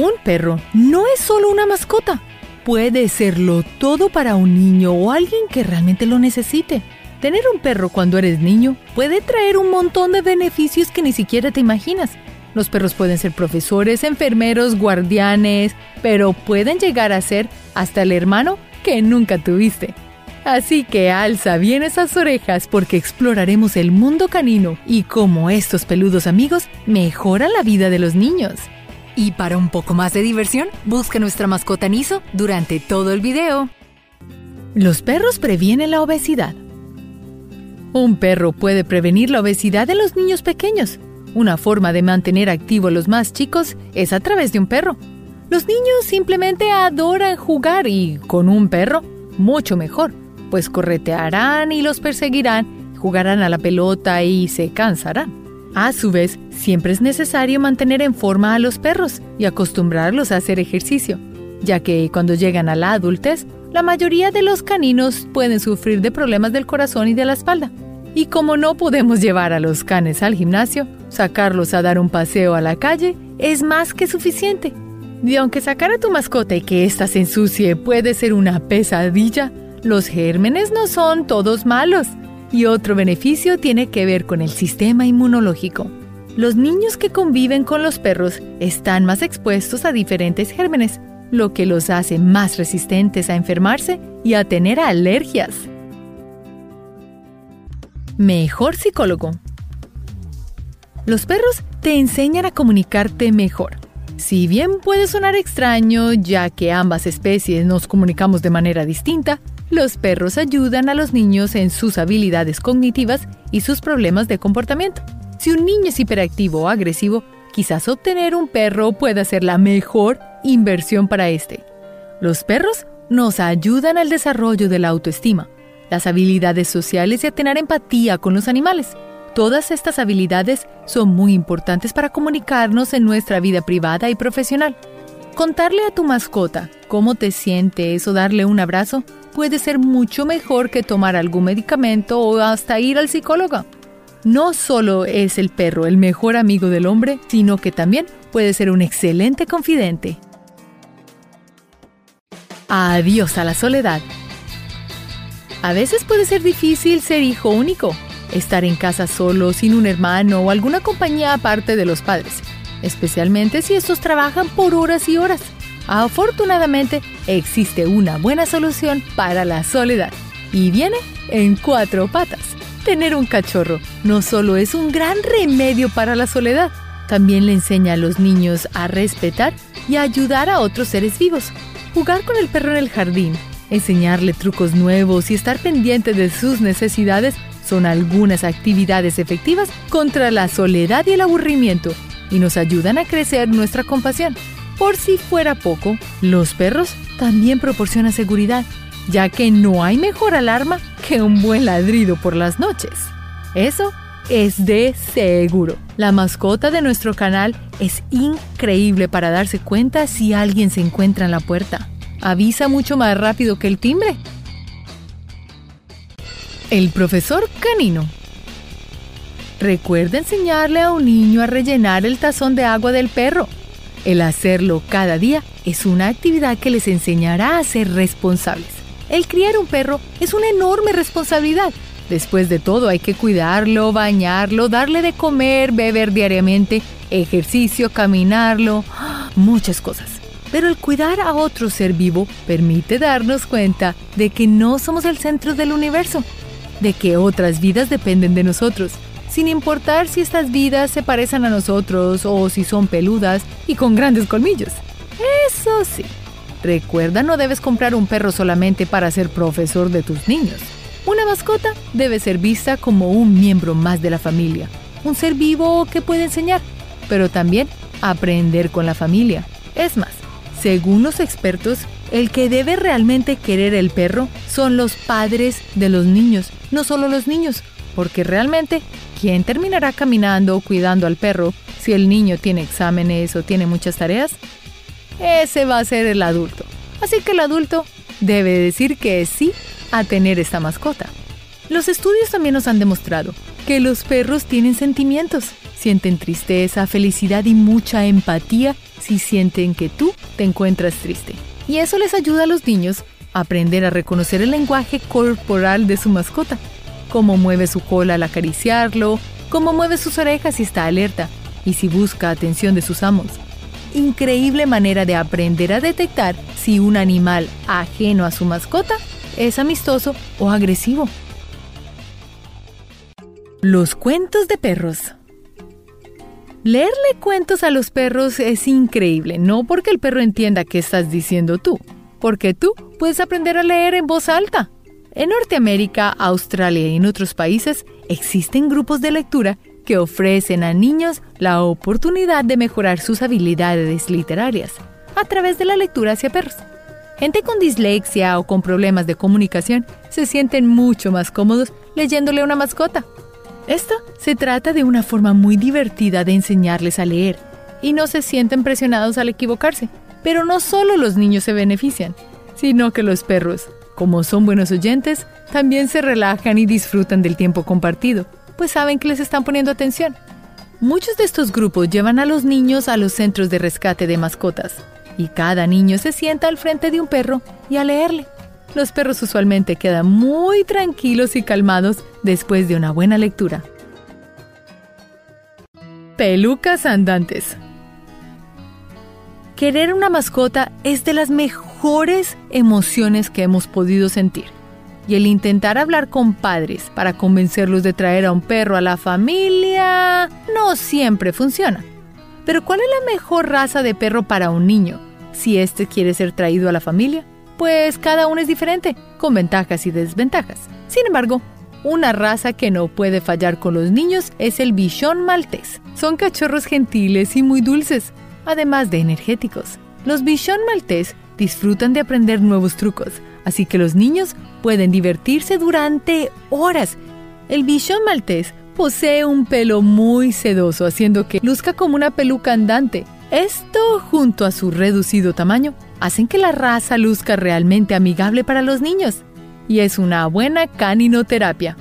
Un perro no es solo una mascota. Puede serlo todo para un niño o alguien que realmente lo necesite. Tener un perro cuando eres niño puede traer un montón de beneficios que ni siquiera te imaginas. Los perros pueden ser profesores, enfermeros, guardianes, pero pueden llegar a ser hasta el hermano que nunca tuviste. Así que alza bien esas orejas porque exploraremos el mundo canino y cómo estos peludos amigos mejoran la vida de los niños. Y para un poco más de diversión, busca nuestra mascota Niso durante todo el video. Los perros previenen la obesidad. Un perro puede prevenir la obesidad de los niños pequeños. Una forma de mantener activo a los más chicos es a través de un perro. Los niños simplemente adoran jugar y con un perro, mucho mejor, pues corretearán y los perseguirán, jugarán a la pelota y se cansarán. A su vez, siempre es necesario mantener en forma a los perros y acostumbrarlos a hacer ejercicio, ya que cuando llegan a la adultez, la mayoría de los caninos pueden sufrir de problemas del corazón y de la espalda. Y como no podemos llevar a los canes al gimnasio, sacarlos a dar un paseo a la calle es más que suficiente. Y aunque sacar a tu mascota y que ésta se ensucie puede ser una pesadilla, los gérmenes no son todos malos. Y otro beneficio tiene que ver con el sistema inmunológico. Los niños que conviven con los perros están más expuestos a diferentes gérmenes, lo que los hace más resistentes a enfermarse y a tener alergias. Mejor psicólogo. Los perros te enseñan a comunicarte mejor. Si bien puede sonar extraño, ya que ambas especies nos comunicamos de manera distinta, los perros ayudan a los niños en sus habilidades cognitivas y sus problemas de comportamiento. Si un niño es hiperactivo o agresivo, quizás obtener un perro pueda ser la mejor inversión para este. Los perros nos ayudan al desarrollo de la autoestima, las habilidades sociales y a tener empatía con los animales. Todas estas habilidades son muy importantes para comunicarnos en nuestra vida privada y profesional. Contarle a tu mascota cómo te sientes o darle un abrazo puede ser mucho mejor que tomar algún medicamento o hasta ir al psicólogo. No solo es el perro el mejor amigo del hombre, sino que también puede ser un excelente confidente. Adiós a la soledad. A veces puede ser difícil ser hijo único, estar en casa solo, sin un hermano o alguna compañía aparte de los padres, especialmente si estos trabajan por horas y horas. Afortunadamente, existe una buena solución para la soledad y viene en cuatro patas. Tener un cachorro no solo es un gran remedio para la soledad, también le enseña a los niños a respetar y a ayudar a otros seres vivos. Jugar con el perro en el jardín, enseñarle trucos nuevos y estar pendiente de sus necesidades son algunas actividades efectivas contra la soledad y el aburrimiento y nos ayudan a crecer nuestra compasión. Por si fuera poco, los perros también proporcionan seguridad, ya que no hay mejor alarma que un buen ladrido por las noches. Eso es de seguro. La mascota de nuestro canal es increíble para darse cuenta si alguien se encuentra en la puerta. Avisa mucho más rápido que el timbre. El profesor canino. Recuerda enseñarle a un niño a rellenar el tazón de agua del perro el hacerlo cada día es una actividad que les enseñará a ser responsables. El criar un perro es una enorme responsabilidad. Después de todo hay que cuidarlo, bañarlo, darle de comer, beber diariamente, ejercicio, caminarlo, muchas cosas. Pero el cuidar a otro ser vivo permite darnos cuenta de que no somos el centro del universo, de que otras vidas dependen de nosotros sin importar si estas vidas se parecen a nosotros o si son peludas y con grandes colmillos. Eso sí, recuerda no debes comprar un perro solamente para ser profesor de tus niños. Una mascota debe ser vista como un miembro más de la familia, un ser vivo que puede enseñar, pero también aprender con la familia. Es más, según los expertos, el que debe realmente querer el perro son los padres de los niños, no solo los niños, porque realmente ¿quién terminará caminando o cuidando al perro si el niño tiene exámenes o tiene muchas tareas? Ese va a ser el adulto. Así que el adulto debe decir que sí a tener esta mascota. Los estudios también nos han demostrado que los perros tienen sentimientos. Sienten tristeza, felicidad y mucha empatía si sienten que tú te encuentras triste. Y eso les ayuda a los niños a aprender a reconocer el lenguaje corporal de su mascota. Cómo mueve su cola al acariciarlo, cómo mueve sus orejas si está alerta y si busca atención de sus amos. Increíble manera de aprender a detectar si un animal ajeno a su mascota es amistoso o agresivo. Los cuentos de perros. Leerle cuentos a los perros es increíble, no porque el perro entienda qué estás diciendo tú, porque tú puedes aprender a leer en voz alta. En Norteamérica, Australia y en otros países existen grupos de lectura que ofrecen a niños la oportunidad de mejorar sus habilidades literarias a través de la lectura hacia perros. Gente con dislexia o con problemas de comunicación se sienten mucho más cómodos leyéndole a una mascota. Esto se trata de una forma muy divertida de enseñarles a leer y no se sienten presionados al equivocarse. Pero no solo los niños se benefician, sino que los perros, como son buenos oyentes, también se relajan y disfrutan del tiempo compartido pues saben que les están poniendo atención. Muchos de estos grupos llevan a los niños a los centros de rescate de mascotas y cada niño se sienta al frente de un perro y a leerle. Los perros usualmente quedan muy tranquilos y calmados después de una buena lectura. Pelucas andantes. Querer una mascota es de las mejores emociones que hemos podido sentir y el intentar hablar con padres para convencerlos de traer a un perro a la familia no siempre funciona. Pero ¿cuál es la mejor raza de perro para un niño si éste quiere ser traído a la familia? Pues cada uno es diferente, con ventajas y desventajas. Sin embargo, una raza que no puede fallar con los niños es el bichón maltés. Son cachorros gentiles y muy dulces, además de energéticos. Los bichón maltés disfrutan de aprender nuevos trucos, así que los niños pueden divertirse durante horas. El bichón maltés posee un pelo muy sedoso, haciendo que luzca como una peluca andante. Esto, junto a su reducido tamaño, hacen que la raza luzca realmente amigable para los niños. Y es una buena caninoterapia,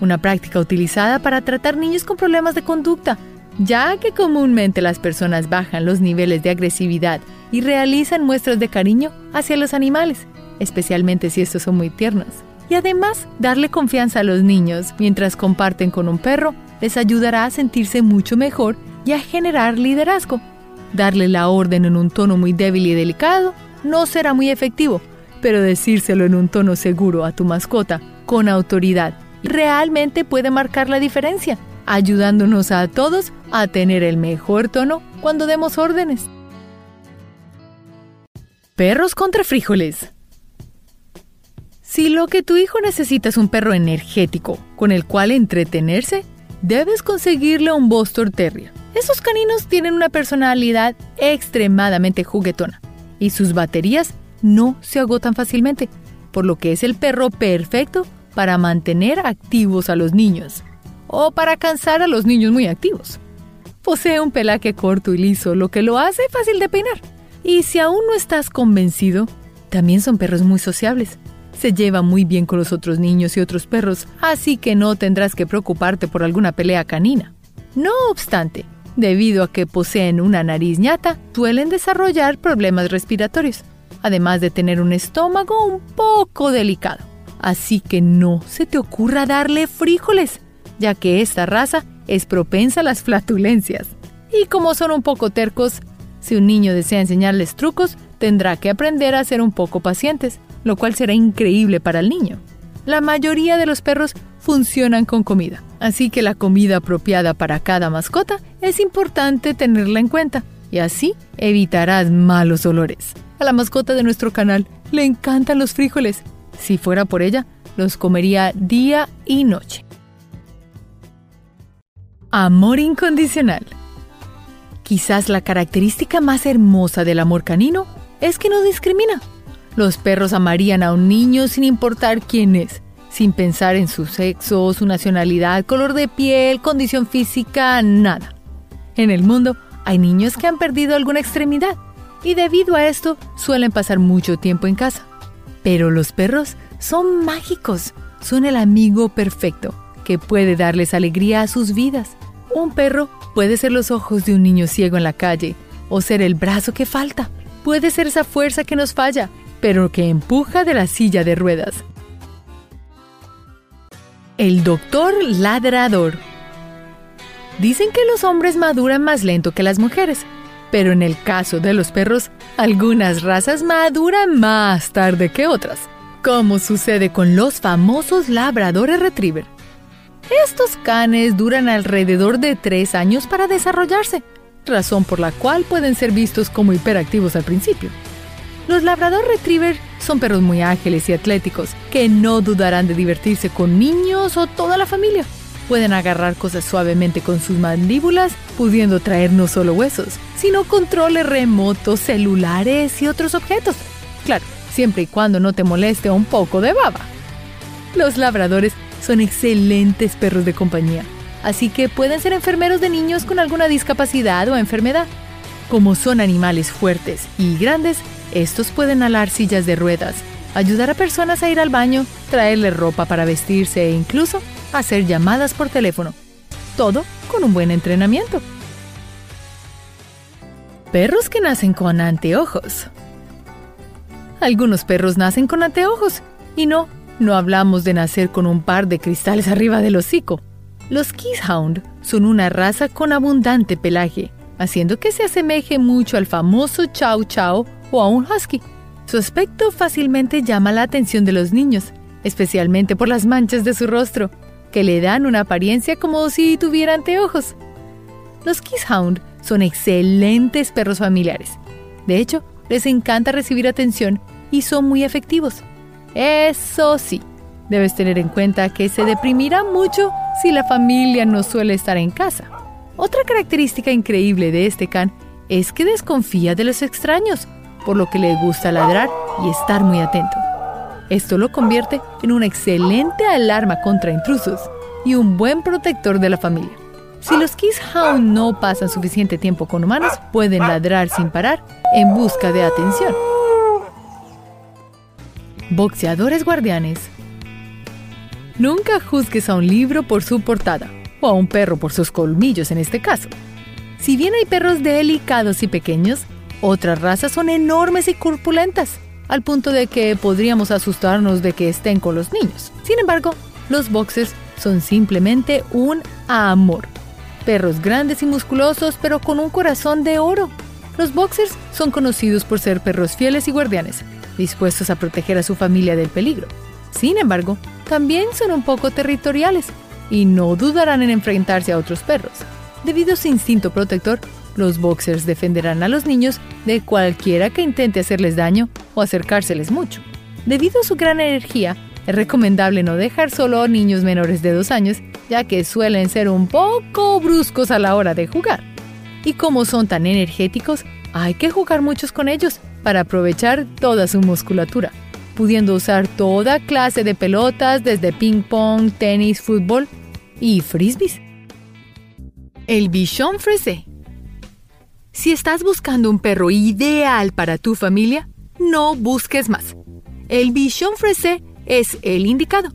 una práctica utilizada para tratar niños con problemas de conducta, ya que comúnmente las personas bajan los niveles de agresividad y realizan muestras de cariño hacia los animales especialmente si estos son muy tiernos. Y además, darle confianza a los niños mientras comparten con un perro les ayudará a sentirse mucho mejor y a generar liderazgo. Darle la orden en un tono muy débil y delicado no será muy efectivo, pero decírselo en un tono seguro a tu mascota, con autoridad, realmente puede marcar la diferencia, ayudándonos a todos a tener el mejor tono cuando demos órdenes. Perros contra frijoles. Si lo que tu hijo necesita es un perro energético con el cual entretenerse, debes conseguirle un Boston Terrier. Esos caninos tienen una personalidad extremadamente juguetona y sus baterías no se agotan fácilmente, por lo que es el perro perfecto para mantener activos a los niños o para cansar a los niños muy activos. Posee un pelaje corto y liso, lo que lo hace fácil de peinar. Y si aún no estás convencido, también son perros muy sociables se lleva muy bien con los otros niños y otros perros, así que no tendrás que preocuparte por alguna pelea canina. No obstante, debido a que poseen una nariz ñata, suelen desarrollar problemas respiratorios, además de tener un estómago un poco delicado. Así que no se te ocurra darle frijoles, ya que esta raza es propensa a las flatulencias. Y como son un poco tercos, si un niño desea enseñarles trucos, tendrá que aprender a ser un poco pacientes, lo cual será increíble para el niño. La mayoría de los perros funcionan con comida, así que la comida apropiada para cada mascota es importante tenerla en cuenta y así evitarás malos olores. A la mascota de nuestro canal le encantan los frijoles. Si fuera por ella, los comería día y noche. Amor incondicional. Quizás la característica más hermosa del amor canino es que no discrimina. Los perros amarían a un niño sin importar quién es, sin pensar en su sexo, su nacionalidad, color de piel, condición física, nada. En el mundo hay niños que han perdido alguna extremidad y debido a esto suelen pasar mucho tiempo en casa. Pero los perros son mágicos, son el amigo perfecto que puede darles alegría a sus vidas. Un perro puede ser los ojos de un niño ciego en la calle o ser el brazo que falta. Puede ser esa fuerza que nos falla, pero que empuja de la silla de ruedas. El doctor ladrador. Dicen que los hombres maduran más lento que las mujeres, pero en el caso de los perros, algunas razas maduran más tarde que otras, como sucede con los famosos labradores retriever. Estos canes duran alrededor de tres años para desarrollarse, razón por la cual pueden ser vistos como hiperactivos al principio. Los labrador retriever son perros muy ágiles y atléticos que no dudarán de divertirse con niños o toda la familia. Pueden agarrar cosas suavemente con sus mandíbulas, pudiendo traer no solo huesos, sino controles remotos, celulares y otros objetos. Claro, siempre y cuando no te moleste un poco de baba. Los labradores son excelentes perros de compañía, así que pueden ser enfermeros de niños con alguna discapacidad o enfermedad. Como son animales fuertes y grandes, estos pueden alar sillas de ruedas, ayudar a personas a ir al baño, traerle ropa para vestirse e incluso hacer llamadas por teléfono. Todo con un buen entrenamiento. Perros que nacen con anteojos. Algunos perros nacen con anteojos y no, no hablamos de nacer con un par de cristales arriba del hocico. Los Keeshhound son una raza con abundante pelaje, haciendo que se asemeje mucho al famoso Chow Chow o a un Husky. Su aspecto fácilmente llama la atención de los niños, especialmente por las manchas de su rostro, que le dan una apariencia como si tuviera anteojos. Los Keeshhound son excelentes perros familiares. De hecho, les encanta recibir atención y son muy efectivos. Eso sí, debes tener en cuenta que se deprimirá mucho si la familia no suele estar en casa. Otra característica increíble de este can es que desconfía de los extraños, por lo que le gusta ladrar y estar muy atento. Esto lo convierte en una excelente alarma contra intrusos y un buen protector de la familia. Si los Hound no pasan suficiente tiempo con humanos, pueden ladrar sin parar en busca de atención. Boxeadores guardianes. Nunca juzgues a un libro por su portada, o a un perro por sus colmillos en este caso. Si bien hay perros delicados y pequeños, otras razas son enormes y corpulentas, al punto de que podríamos asustarnos de que estén con los niños. Sin embargo, los boxers son simplemente un amor. Perros grandes y musculosos, pero con un corazón de oro. Los boxers son conocidos por ser perros fieles y guardianes, dispuestos a proteger a su familia del peligro. Sin embargo, también son un poco territoriales y no dudarán en enfrentarse a otros perros. Debido a su instinto protector, los boxers defenderán a los niños de cualquiera que intente hacerles daño o acercárseles mucho. Debido a su gran energía, es recomendable no dejar solo a niños menores de dos años, ya que suelen ser un poco bruscos a la hora de jugar. Y como son tan energéticos, hay que jugar muchos con ellos para aprovechar toda su musculatura, pudiendo usar toda clase de pelotas desde ping pong, tenis, fútbol y frisbees. El bichon frisé. Si estás buscando un perro ideal para tu familia, no busques más. El bichon frisé es el indicado.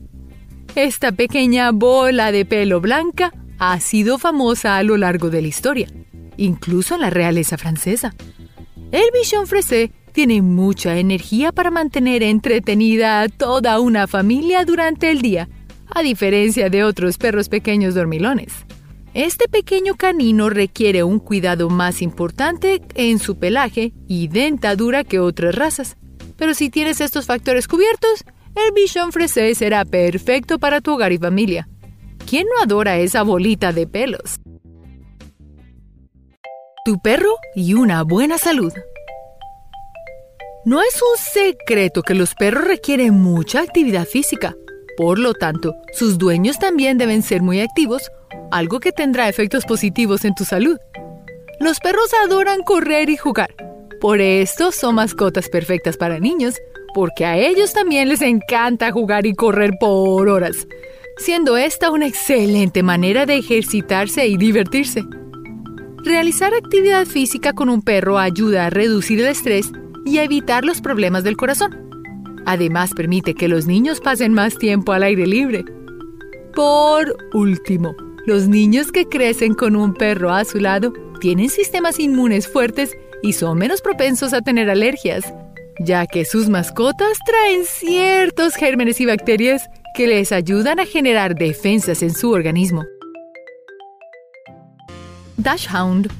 Esta pequeña bola de pelo blanca ha sido famosa a lo largo de la historia, incluso en la realeza francesa. El bichon frisé tiene mucha energía para mantener entretenida a toda una familia durante el día, a diferencia de otros perros pequeños dormilones. Este pequeño canino requiere un cuidado más importante en su pelaje y dentadura que otras razas. Pero si tienes estos factores cubiertos, el bichon frisé será perfecto para tu hogar y familia. ¿Quién no adora esa bolita de pelos? Tu perro y una buena salud. No es un secreto que los perros requieren mucha actividad física. Por lo tanto, sus dueños también deben ser muy activos, algo que tendrá efectos positivos en tu salud. Los perros adoran correr y jugar. Por esto son mascotas perfectas para niños, porque a ellos también les encanta jugar y correr por horas, siendo esta una excelente manera de ejercitarse y divertirse. Realizar actividad física con un perro ayuda a reducir el estrés y evitar los problemas del corazón. Además, permite que los niños pasen más tiempo al aire libre. Por último, los niños que crecen con un perro a su lado tienen sistemas inmunes fuertes y son menos propensos a tener alergias, ya que sus mascotas traen ciertos gérmenes y bacterias que les ayudan a generar defensas en su organismo. Dashhound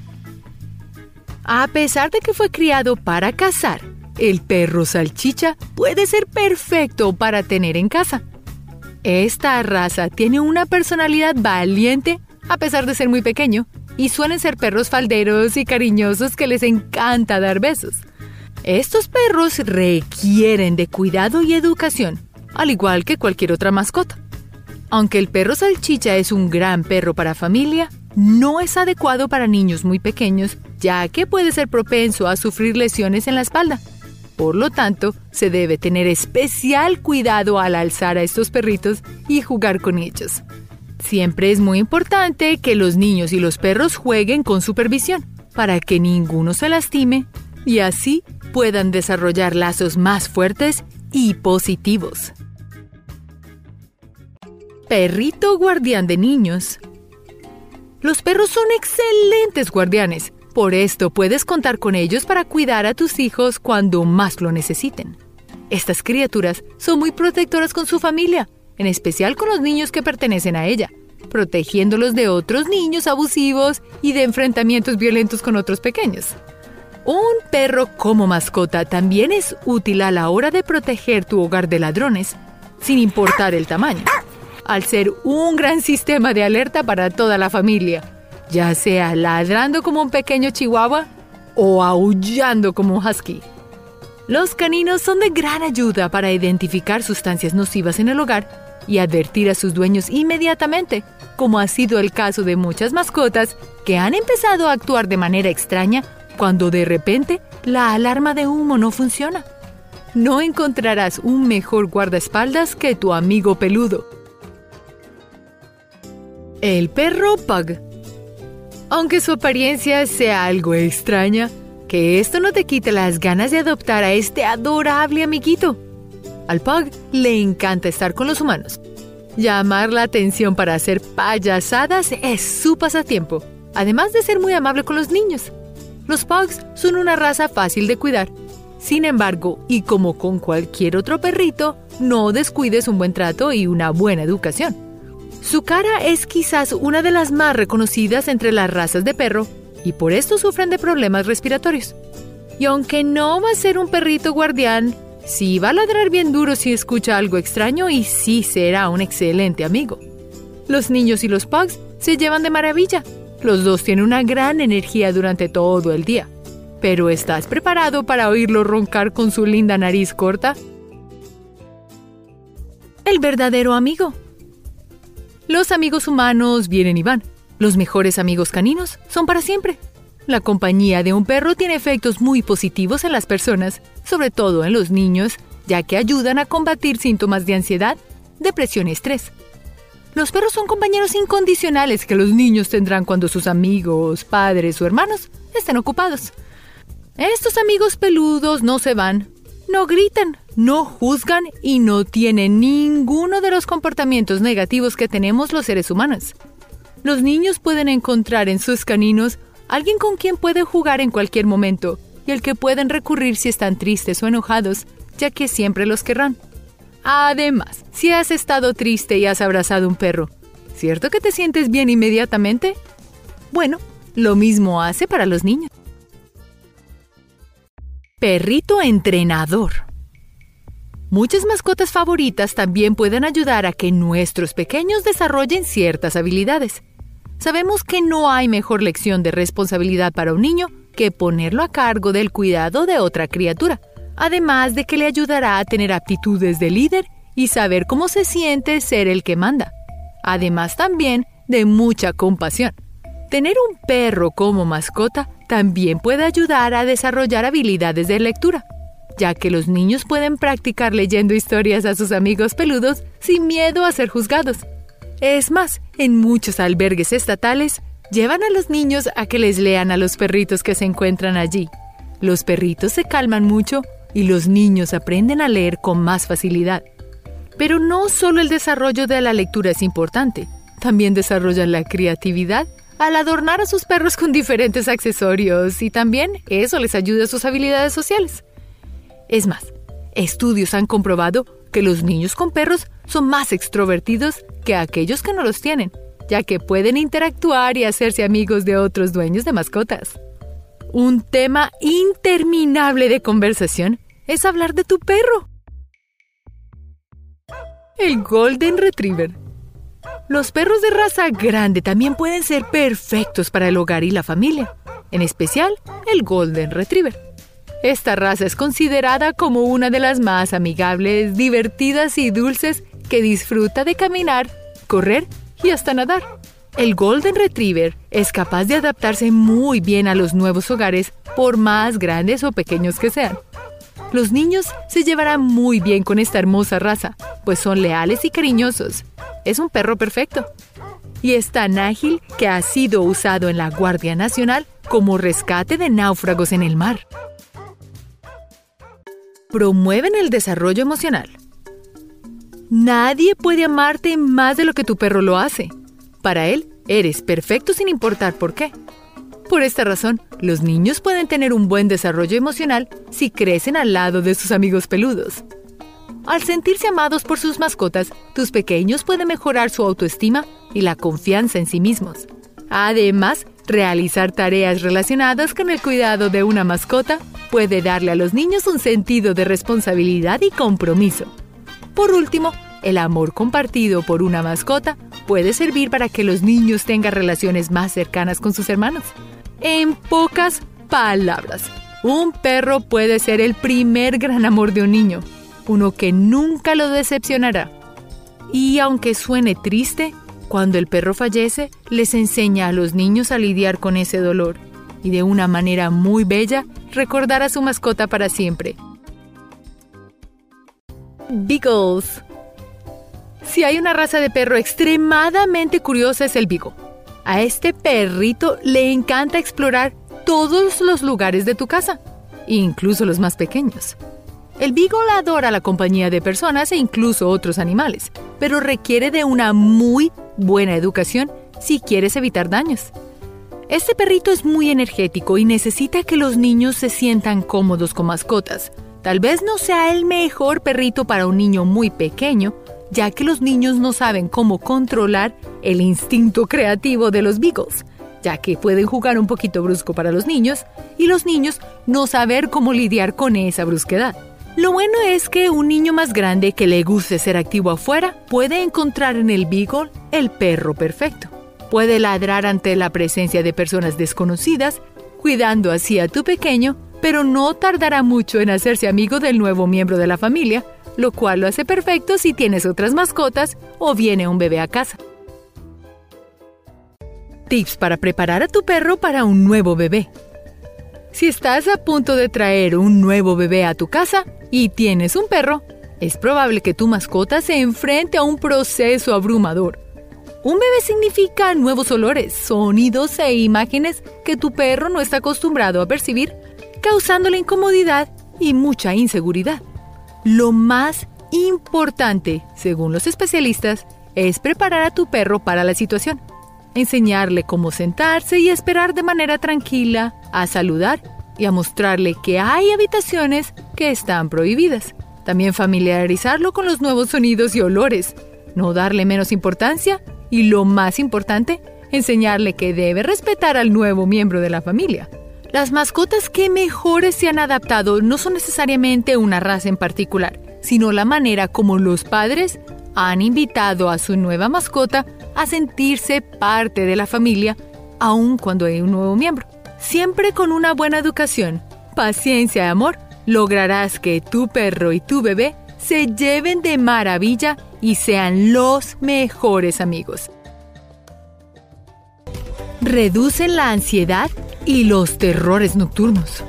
A pesar de que fue criado para cazar, el perro salchicha puede ser perfecto para tener en casa. Esta raza tiene una personalidad valiente a pesar de ser muy pequeño y suelen ser perros falderos y cariñosos que les encanta dar besos. Estos perros requieren de cuidado y educación, al igual que cualquier otra mascota. Aunque el perro salchicha es un gran perro para familia, no es adecuado para niños muy pequeños, ya que puede ser propenso a sufrir lesiones en la espalda. Por lo tanto, se debe tener especial cuidado al alzar a estos perritos y jugar con ellos. Siempre es muy importante que los niños y los perros jueguen con supervisión para que ninguno se lastime y así puedan desarrollar lazos más fuertes y positivos. Perrito guardián de niños. Los perros son excelentes guardianes por esto puedes contar con ellos para cuidar a tus hijos cuando más lo necesiten. Estas criaturas son muy protectoras con su familia, en especial con los niños que pertenecen a ella, protegiéndolos de otros niños abusivos y de enfrentamientos violentos con otros pequeños. Un perro como mascota también es útil a la hora de proteger tu hogar de ladrones, sin importar el tamaño, al ser un gran sistema de alerta para toda la familia ya sea ladrando como un pequeño chihuahua o aullando como un husky. Los caninos son de gran ayuda para identificar sustancias nocivas en el hogar y advertir a sus dueños inmediatamente, como ha sido el caso de muchas mascotas que han empezado a actuar de manera extraña cuando de repente la alarma de humo no funciona. No encontrarás un mejor guardaespaldas que tu amigo peludo. El perro Pug aunque su apariencia sea algo extraña, que esto no te quite las ganas de adoptar a este adorable amiguito. Al Pug le encanta estar con los humanos. Llamar la atención para hacer payasadas es su pasatiempo, además de ser muy amable con los niños. Los Pugs son una raza fácil de cuidar. Sin embargo, y como con cualquier otro perrito, no descuides un buen trato y una buena educación. Su cara es quizás una de las más reconocidas entre las razas de perro y por esto sufren de problemas respiratorios. Y aunque no va a ser un perrito guardián, sí va a ladrar bien duro si escucha algo extraño y sí será un excelente amigo. Los niños y los pugs se llevan de maravilla. Los dos tienen una gran energía durante todo el día. Pero ¿estás preparado para oírlo roncar con su linda nariz corta? El verdadero amigo. Los amigos humanos vienen y van. Los mejores amigos caninos son para siempre. La compañía de un perro tiene efectos muy positivos en las personas, sobre todo en los niños, ya que ayudan a combatir síntomas de ansiedad, depresión y estrés. Los perros son compañeros incondicionales que los niños tendrán cuando sus amigos, padres o hermanos estén ocupados. Estos amigos peludos no se van, no gritan, no juzgan y no tienen ninguno de los comportamientos negativos que tenemos los seres humanos. Los niños pueden encontrar en sus caninos alguien con quien pueden jugar en cualquier momento y al que pueden recurrir si están tristes o enojados, ya que siempre los querrán. Además, si has estado triste y has abrazado un perro, ¿cierto que te sientes bien inmediatamente? Bueno, lo mismo hace para los niños. Perrito entrenador. Muchas mascotas favoritas también pueden ayudar a que nuestros pequeños desarrollen ciertas habilidades. Sabemos que no hay mejor lección de responsabilidad para un niño que ponerlo a cargo del cuidado de otra criatura, además de que le ayudará a tener aptitudes de líder y saber cómo se siente ser el que manda. Además también de mucha compasión. Tener un perro como mascota también puede ayudar a desarrollar habilidades de lectura, ya que los niños pueden practicar leyendo historias a sus amigos peludos sin miedo a ser juzgados. Es más, en muchos albergues estatales llevan a los niños a que les lean a los perritos que se encuentran allí. Los perritos se calman mucho y los niños aprenden a leer con más facilidad. Pero no solo el desarrollo de la lectura es importante, también desarrollan la creatividad al adornar a sus perros con diferentes accesorios y también eso les ayuda a sus habilidades sociales. Es más, estudios han comprobado que los niños con perros son más extrovertidos que aquellos que no los tienen, ya que pueden interactuar y hacerse amigos de otros dueños de mascotas. Un tema interminable de conversación es hablar de tu perro. El Golden Retriever. Los perros de raza grande también pueden ser perfectos para el hogar y la familia, en especial el Golden Retriever. Esta raza es considerada como una de las más amigables, divertidas y dulces que disfruta de caminar, correr y hasta nadar. El Golden Retriever es capaz de adaptarse muy bien a los nuevos hogares por más grandes o pequeños que sean. Los niños se llevarán muy bien con esta hermosa raza, pues son leales y cariñosos. Es un perro perfecto. Y es tan ágil que ha sido usado en la Guardia Nacional como rescate de náufragos en el mar. Promueven el desarrollo emocional. Nadie puede amarte más de lo que tu perro lo hace. Para él, eres perfecto sin importar por qué. Por esta razón, los niños pueden tener un buen desarrollo emocional si crecen al lado de sus amigos peludos. Al sentirse amados por sus mascotas, tus pequeños pueden mejorar su autoestima y la confianza en sí mismos. Además, realizar tareas relacionadas con el cuidado de una mascota puede darle a los niños un sentido de responsabilidad y compromiso. Por último, el amor compartido por una mascota puede servir para que los niños tengan relaciones más cercanas con sus hermanos. En pocas palabras, un perro puede ser el primer gran amor de un niño, uno que nunca lo decepcionará. Y aunque suene triste, cuando el perro fallece, les enseña a los niños a lidiar con ese dolor y de una manera muy bella recordar a su mascota para siempre. Beagles. Si hay una raza de perro extremadamente curiosa es el Beagle. A este perrito le encanta explorar todos los lugares de tu casa, incluso los más pequeños. El Beagle adora la compañía de personas e incluso otros animales, pero requiere de una muy buena educación si quieres evitar daños. Este perrito es muy energético y necesita que los niños se sientan cómodos con mascotas. Tal vez no sea el mejor perrito para un niño muy pequeño, ya que los niños no saben cómo controlar el instinto creativo de los beagles, ya que pueden jugar un poquito brusco para los niños y los niños no saber cómo lidiar con esa brusquedad. Lo bueno es que un niño más grande que le guste ser activo afuera puede encontrar en el beagle el perro perfecto. Puede ladrar ante la presencia de personas desconocidas, cuidando así a tu pequeño, pero no tardará mucho en hacerse amigo del nuevo miembro de la familia, lo cual lo hace perfecto si tienes otras mascotas o viene un bebé a casa. Tips para preparar a tu perro para un nuevo bebé. Si estás a punto de traer un nuevo bebé a tu casa y tienes un perro, es probable que tu mascota se enfrente a un proceso abrumador. Un bebé significa nuevos olores, sonidos e imágenes que tu perro no está acostumbrado a percibir, causándole incomodidad y mucha inseguridad. Lo más importante, según los especialistas, es preparar a tu perro para la situación. Enseñarle cómo sentarse y esperar de manera tranquila, a saludar y a mostrarle que hay habitaciones que están prohibidas. También familiarizarlo con los nuevos sonidos y olores. No darle menos importancia y lo más importante, enseñarle que debe respetar al nuevo miembro de la familia. Las mascotas que mejores se han adaptado no son necesariamente una raza en particular, sino la manera como los padres han invitado a su nueva mascota a sentirse parte de la familia, aun cuando hay un nuevo miembro. Siempre con una buena educación, paciencia y amor, lograrás que tu perro y tu bebé se lleven de maravilla y sean los mejores amigos. Reducen la ansiedad y los terrores nocturnos.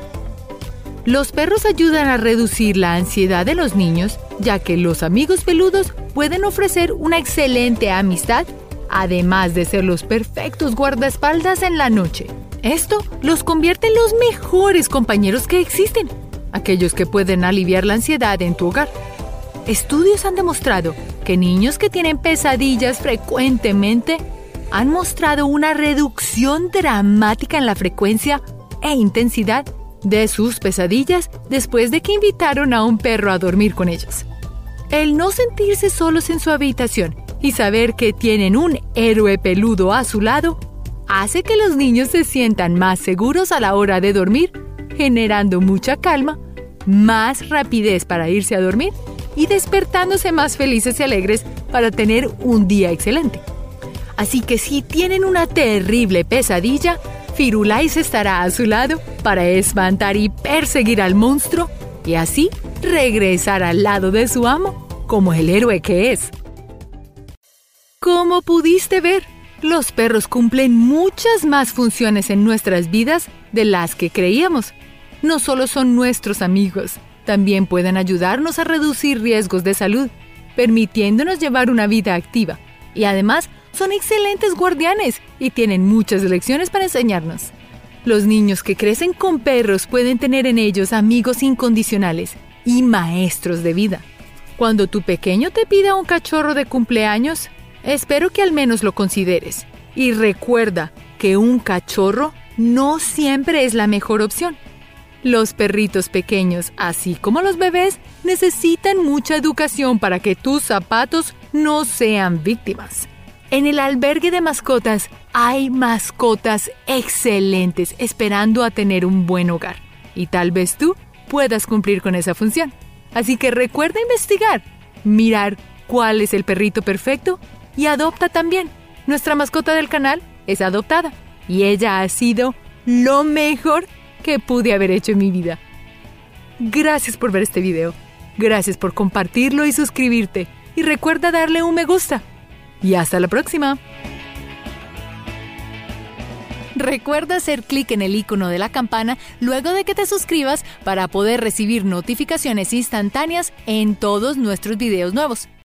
Los perros ayudan a reducir la ansiedad de los niños, ya que los amigos peludos pueden ofrecer una excelente amistad, además de ser los perfectos guardaespaldas en la noche. Esto los convierte en los mejores compañeros que existen, aquellos que pueden aliviar la ansiedad en tu hogar. Estudios han demostrado que niños que tienen pesadillas frecuentemente han mostrado una reducción dramática en la frecuencia e intensidad de sus pesadillas después de que invitaron a un perro a dormir con ellos. El no sentirse solos en su habitación y saber que tienen un héroe peludo a su lado hace que los niños se sientan más seguros a la hora de dormir, generando mucha calma, más rapidez para irse a dormir y despertándose más felices y alegres para tener un día excelente. Así que si tienen una terrible pesadilla, Firulais estará a su lado para espantar y perseguir al monstruo y así regresar al lado de su amo como el héroe que es. Como pudiste ver, los perros cumplen muchas más funciones en nuestras vidas de las que creíamos. No solo son nuestros amigos, también pueden ayudarnos a reducir riesgos de salud, permitiéndonos llevar una vida activa. Y además, son excelentes guardianes y tienen muchas lecciones para enseñarnos. Los niños que crecen con perros pueden tener en ellos amigos incondicionales y maestros de vida. Cuando tu pequeño te pida un cachorro de cumpleaños, espero que al menos lo consideres. Y recuerda que un cachorro no siempre es la mejor opción. Los perritos pequeños, así como los bebés, necesitan mucha educación para que tus zapatos no sean víctimas. En el albergue de mascotas hay mascotas excelentes esperando a tener un buen hogar. Y tal vez tú puedas cumplir con esa función. Así que recuerda investigar, mirar cuál es el perrito perfecto y adopta también. Nuestra mascota del canal es adoptada y ella ha sido lo mejor que pude haber hecho en mi vida. Gracias por ver este video. Gracias por compartirlo y suscribirte. Y recuerda darle un me gusta y hasta la próxima. Recuerda hacer clic en el icono de la campana luego de que te suscribas para poder recibir notificaciones instantáneas en todos nuestros videos nuevos.